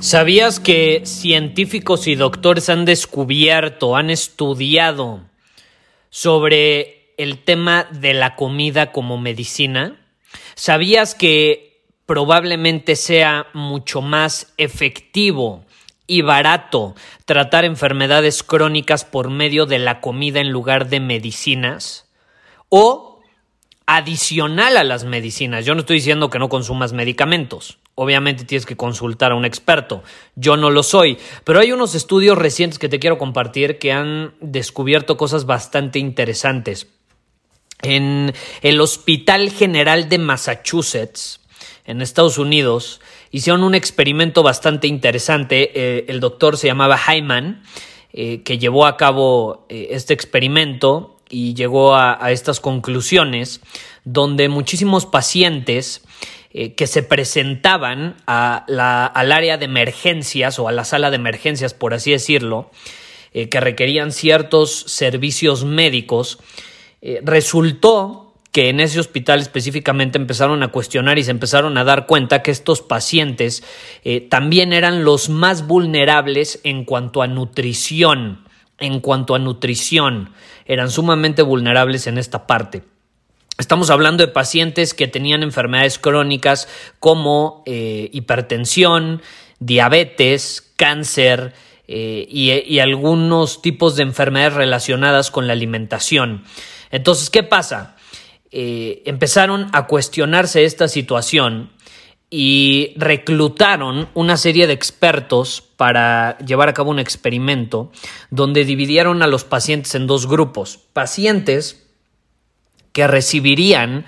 ¿Sabías que científicos y doctores han descubierto, han estudiado sobre el tema de la comida como medicina? ¿Sabías que probablemente sea mucho más efectivo y barato tratar enfermedades crónicas por medio de la comida en lugar de medicinas? O adicional a las medicinas. Yo no estoy diciendo que no consumas medicamentos obviamente tienes que consultar a un experto. Yo no lo soy, pero hay unos estudios recientes que te quiero compartir que han descubierto cosas bastante interesantes. En el Hospital General de Massachusetts, en Estados Unidos, hicieron un experimento bastante interesante. Eh, el doctor se llamaba Hyman, eh, que llevó a cabo eh, este experimento y llegó a estas conclusiones, donde muchísimos pacientes eh, que se presentaban a la, al área de emergencias o a la sala de emergencias, por así decirlo, eh, que requerían ciertos servicios médicos, eh, resultó que en ese hospital específicamente empezaron a cuestionar y se empezaron a dar cuenta que estos pacientes también eran los más vulnerables en cuanto a nutrición, en cuanto a nutrición, eran sumamente vulnerables en esta parte. Estamos hablando de pacientes que tenían enfermedades crónicas como eh, hipertensión, diabetes, cáncer eh, y, algunos tipos de enfermedades relacionadas con la alimentación. Entonces, ¿qué pasa? Eh, empezaron a cuestionarse esta situación y reclutaron una serie de expertos para llevar a cabo un experimento donde dividieron a los pacientes en dos grupos. Pacientes que recibirían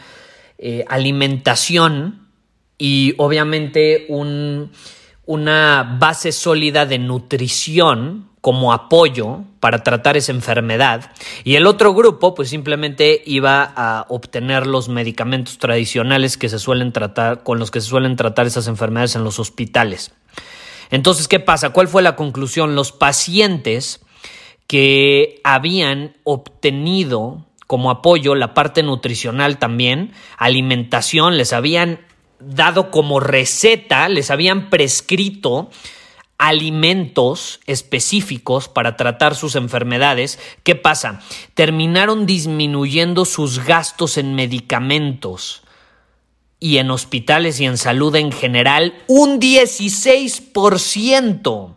eh, alimentación y obviamente una base sólida de nutrición como apoyo para tratar esa enfermedad y el otro grupo pues simplemente iba a obtener los medicamentos tradicionales que se suelen tratar con los que se suelen tratar esas enfermedades en los hospitales. Entonces, ¿qué pasa? ¿Cuál fue la conclusión? Los pacientes que habían obtenido como apoyo la parte nutricional también, alimentación, les habían dado como receta, les habían prescrito alimentos específicos para tratar sus enfermedades. ¿Qué pasa? Terminaron disminuyendo sus gastos en medicamentos y en hospitales y en salud en general un 16%.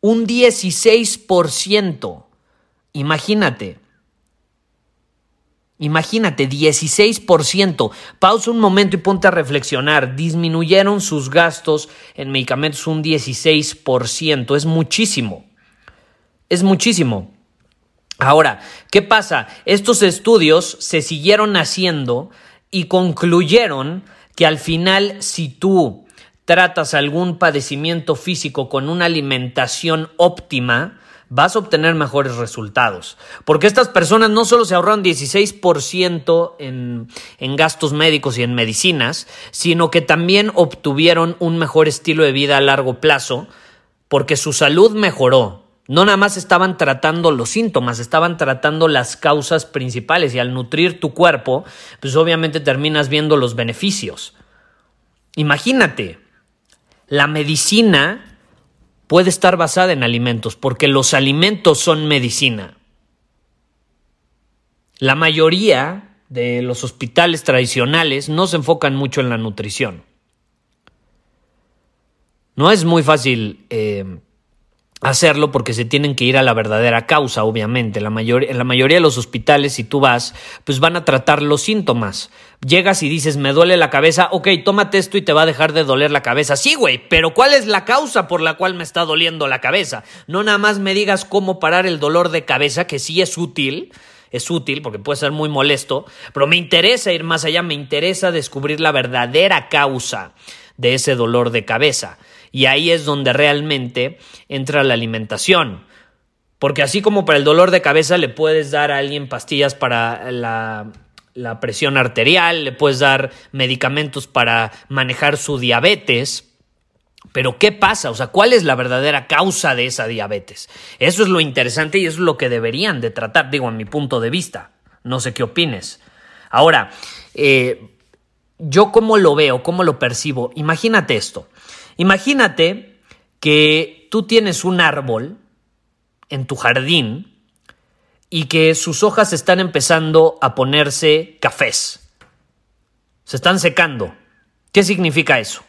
Un 16%. Imagínate. Imagínate, 16%. Pausa un momento y ponte a reflexionar. Disminuyeron sus gastos en medicamentos un 16%. Es muchísimo. Es muchísimo. Ahora, ¿qué pasa? Estos estudios se siguieron haciendo y concluyeron que al final si tú tratas algún padecimiento físico con una alimentación óptima, vas a obtener mejores resultados. Porque estas personas no solo se ahorran 16% en, en gastos médicos y en medicinas, sino que también obtuvieron un mejor estilo de vida a largo plazo porque su salud mejoró. No nada más estaban tratando los síntomas, estaban tratando las causas principales y al nutrir tu cuerpo, pues obviamente terminas viendo los beneficios. Imagínate, la medicina puede estar basada en alimentos, porque los alimentos son medicina. La mayoría de los hospitales tradicionales no se enfocan mucho en la nutrición. No es muy fácil eh, hacerlo porque se tienen que ir a la verdadera causa, obviamente. La en la mayoría de los hospitales, si tú vas, pues van a tratar los síntomas. Llegas y dices, me duele la cabeza, ok, tómate esto y te va a dejar de doler la cabeza. Sí, güey, pero ¿cuál es la causa por la cual me está doliendo la cabeza? No nada más me digas cómo parar el dolor de cabeza, que sí es útil, es útil porque puede ser muy molesto, pero me interesa ir más allá, me interesa descubrir la verdadera causa de ese dolor de cabeza. Y ahí es donde realmente entra la alimentación. Porque así como para el dolor de cabeza le puedes dar a alguien pastillas para la, presión arterial, le puedes dar medicamentos para manejar su diabetes, pero ¿qué pasa? O sea, ¿cuál es la verdadera causa de esa diabetes? Eso es lo interesante y eso es lo que deberían de tratar, digo, a mi punto de vista. No sé qué opines. Ahora, eh, yo cómo lo veo, cómo lo percibo. Imagínate esto. Imagínate que tú tienes un árbol en tu jardín y que sus hojas están empezando a ponerse cafés. Se están secando. ¿Qué significa eso?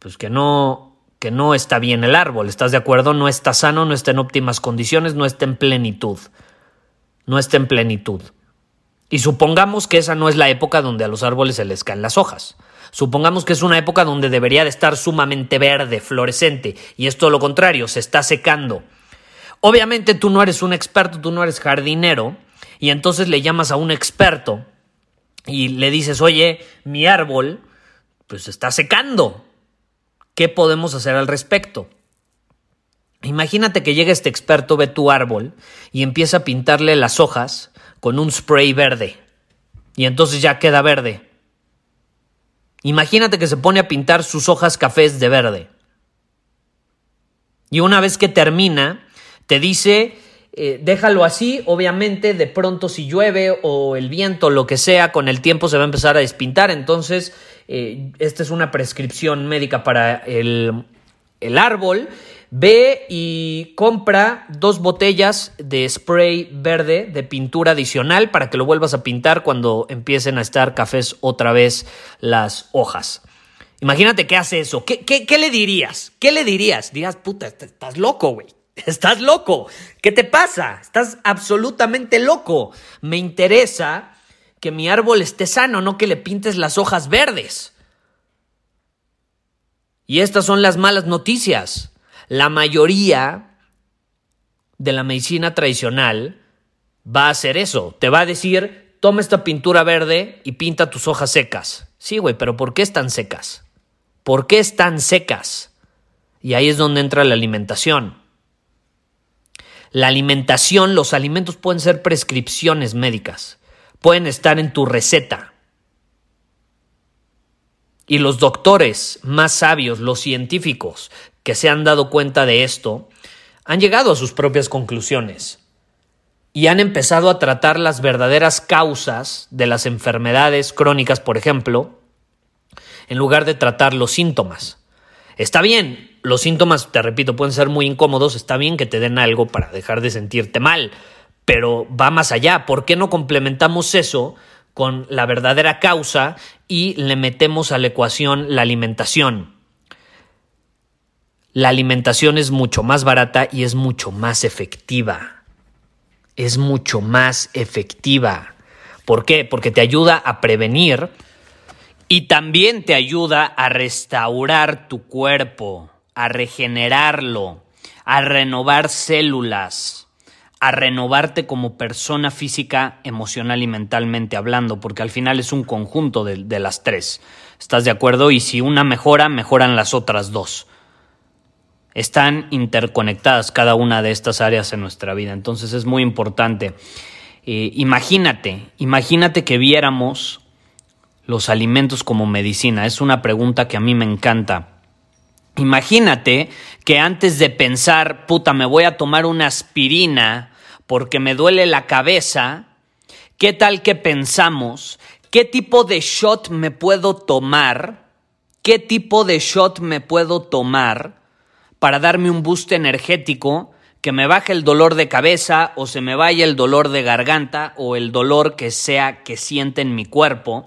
Pues que no que no está bien el árbol, ¿estás de acuerdo? No está sano, no está en óptimas condiciones, no está en plenitud. No está en plenitud. Y supongamos que esa no es la época donde a los árboles se les caen las hojas. Supongamos que es una época donde debería de estar sumamente verde, florescente, y es todo lo contrario, se está secando. Obviamente tú no eres un experto, tú no eres jardinero, y entonces le llamas a un experto y le dices, oye, mi árbol, pues se está secando. ¿Qué podemos hacer al respecto? Imagínate que llega este experto, ve tu árbol y empieza a pintarle las hojas con un spray verde. Y entonces ya queda verde. Imagínate que se pone a pintar sus hojas cafés de verde. Y una vez que termina, te dice, eh, déjalo así, obviamente de pronto si llueve o el viento, lo que sea, con el tiempo se va a empezar a despintar. Entonces, eh, esta es una prescripción médica para el, el árbol Ve y compra dos botellas de spray verde de pintura adicional para que lo vuelvas a pintar cuando empiecen a estar cafés otra vez las hojas. Imagínate que hace eso. ¿Qué, qué, le dirías? ¿Qué le dirías? Dirías, puta, estás loco, güey. Estás loco. ¿Qué te pasa? Estás absolutamente loco. Me interesa que mi árbol esté sano, no que le pintes las hojas verdes. Y estas son las malas noticias la mayoría de la medicina tradicional va a hacer eso. Te va a decir, toma esta pintura verde y pinta tus hojas secas. Sí, güey, pero ¿por qué están secas? ¿Por qué están secas? Y ahí es donde entra la alimentación. La alimentación, los alimentos pueden ser prescripciones médicas, pueden estar en tu receta. Y los doctores más sabios, los científicos, que se han dado cuenta de esto, han llegado a sus propias conclusiones y han empezado a tratar las verdaderas causas de las enfermedades crónicas, por ejemplo, en lugar de tratar los síntomas. Está bien, los síntomas, te repito, pueden ser muy incómodos, está bien que te den algo para dejar de sentirte mal, pero va más allá. ¿Por qué no complementamos eso con la verdadera causa y le metemos a la ecuación la alimentación? la alimentación es mucho más barata y es mucho más efectiva. Es mucho más efectiva. ¿Por qué? Porque te ayuda a prevenir y también te ayuda a restaurar tu cuerpo, a regenerarlo, a renovar células, a renovarte como persona física, emocional y mentalmente hablando, porque al final es un conjunto de, las tres. ¿Estás de acuerdo? Y si una mejora, mejoran las otras dos están interconectadas cada una de estas áreas en nuestra vida. Entonces es muy importante. Eh, imagínate, imagínate que viéramos los alimentos como medicina. Es una pregunta que a mí me encanta. Imagínate que antes de pensar, puta, me voy a tomar una aspirina porque me duele la cabeza, ¿qué tal que pensamos? ¿Qué tipo de shot me puedo tomar? ¿Qué tipo de shot me puedo tomar? para darme un boost energético que me baje el dolor de cabeza o se me vaya el dolor de garganta o el dolor que sea que siente en mi cuerpo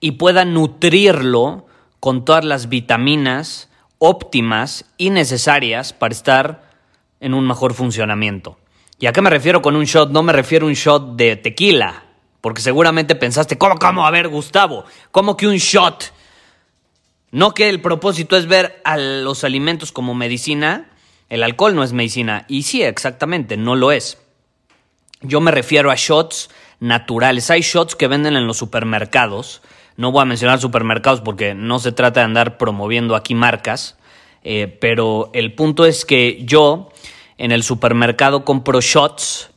y pueda nutrirlo con todas las vitaminas óptimas y necesarias para estar en un mejor funcionamiento. ¿Y a qué me refiero con un shot? No me refiero a un shot de tequila, porque seguramente pensaste, ¿cómo, cómo? A ver, Gustavo, ¿cómo que un shot? No que el propósito es ver a los alimentos como medicina, el alcohol no es medicina. Y sí, exactamente, no lo es. Yo me refiero a shots naturales. Hay shots que venden en los supermercados. No voy a mencionar supermercados porque no se trata de andar promoviendo aquí marcas. Eh, pero el punto es que yo en el supermercado compro shots,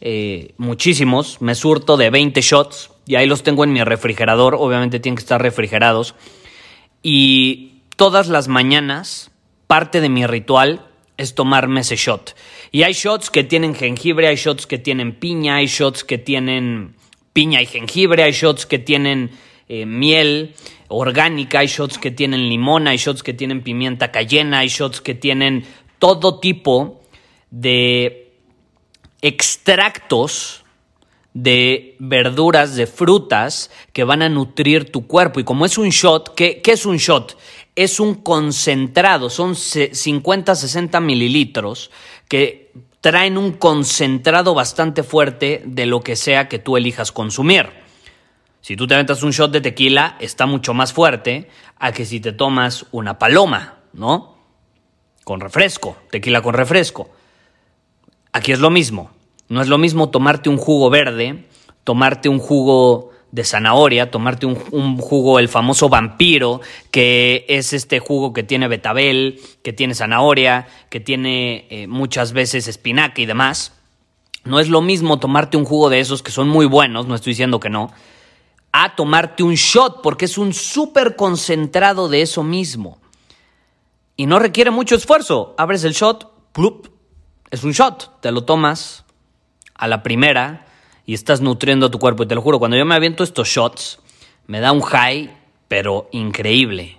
eh, muchísimos. Me surto de 20 shots y ahí los tengo en mi refrigerador. Obviamente tienen que estar refrigerados. Y todas las mañanas, parte de mi ritual es tomarme ese shot. Y hay shots que tienen jengibre, hay shots que tienen piña, hay shots que tienen piña y jengibre, hay shots que tienen eh, miel orgánica, hay shots que tienen limón, hay shots que tienen pimienta cayena, hay shots que tienen todo tipo de extractos de verduras, de frutas que van a nutrir tu cuerpo. Y como es un shot, ¿qué, qué es un shot? Es un concentrado, son 50, 60 mililitros que traen un concentrado bastante fuerte de lo que sea que tú elijas consumir. Si tú te aventas un shot de tequila, está mucho más fuerte a que si te tomas una paloma, ¿no? Con refresco, tequila con refresco. Aquí es lo mismo. No es lo mismo tomarte un jugo verde, tomarte un jugo de zanahoria, tomarte un, jugo, el famoso vampiro, que es este jugo que tiene betabel, que tiene zanahoria, que tiene eh, muchas veces espinaca y demás. No es lo mismo tomarte un jugo de esos que son muy buenos, no estoy diciendo que no, a tomarte un shot, porque es un súper concentrado de eso mismo. Y no requiere mucho esfuerzo. Abres el shot, plup, es un shot, te lo tomas, a la primera y estás nutriendo tu cuerpo. Y te lo juro, cuando yo me aviento estos shots, me da un high, pero increíble.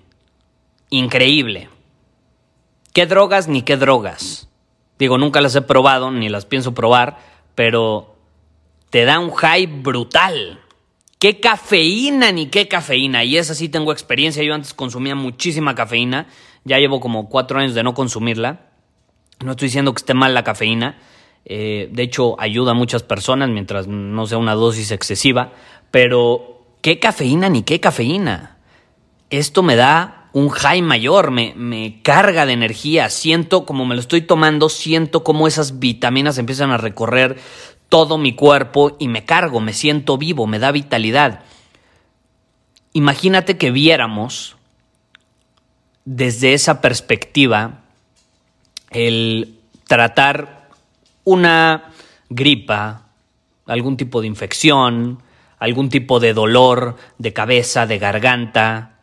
Increíble. ¿Qué drogas ni qué drogas? Digo, nunca las he probado, ni las pienso probar, pero te da un high brutal. ¿Qué cafeína ni qué cafeína? Y esa sí tengo experiencia. Yo antes consumía muchísima cafeína. Ya llevo como cuatro años de no consumirla. No estoy diciendo que esté mal la cafeína, eh, de hecho, ayuda a muchas personas mientras no sea una dosis excesiva. Pero, ¿qué cafeína ni qué cafeína? Esto me da un high mayor, me, me carga de energía. Siento como me lo estoy tomando, siento como esas vitaminas empiezan a recorrer todo mi cuerpo y me cargo, me siento vivo, me da vitalidad. Imagínate que viéramos desde esa perspectiva el tratar una gripa, algún tipo de infección, algún tipo de dolor de cabeza, de garganta.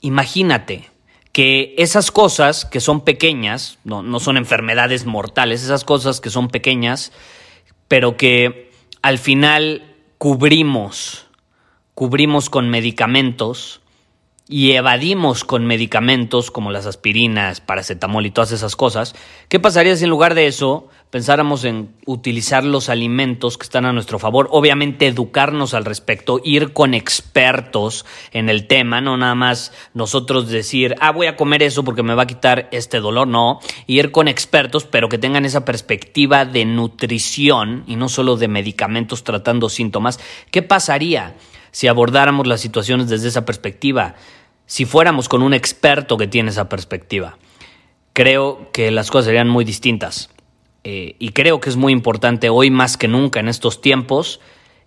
Imagínate que esas cosas que son pequeñas, no, no son enfermedades mortales, esas cosas que son pequeñas, pero que al final cubrimos, cubrimos con medicamentos, y evadimos con medicamentos como las aspirinas, paracetamol y todas esas cosas, ¿qué pasaría si en lugar de eso pensáramos en utilizar los alimentos que están a nuestro favor? Obviamente educarnos al respecto, ir con expertos en el tema, no nada más nosotros decir, ah, voy a comer eso porque me va a quitar este dolor, no, ir con expertos, pero que tengan esa perspectiva de nutrición y no solo de medicamentos tratando síntomas. ¿Qué pasaría? Si abordáramos las situaciones desde esa perspectiva, si fuéramos con un experto que tiene esa perspectiva. Creo que las cosas serían muy distintas. Eh, y creo que es muy importante hoy más que nunca en estos tiempos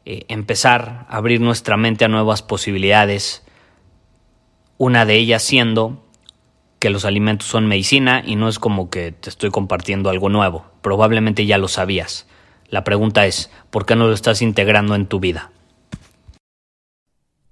eh, empezar a abrir nuestra mente a nuevas posibilidades. Una de ellas siendo que los alimentos son medicina y no es como que te estoy compartiendo algo nuevo. Probablemente ya lo sabías. La pregunta es, ¿por qué no lo estás integrando en tu vida?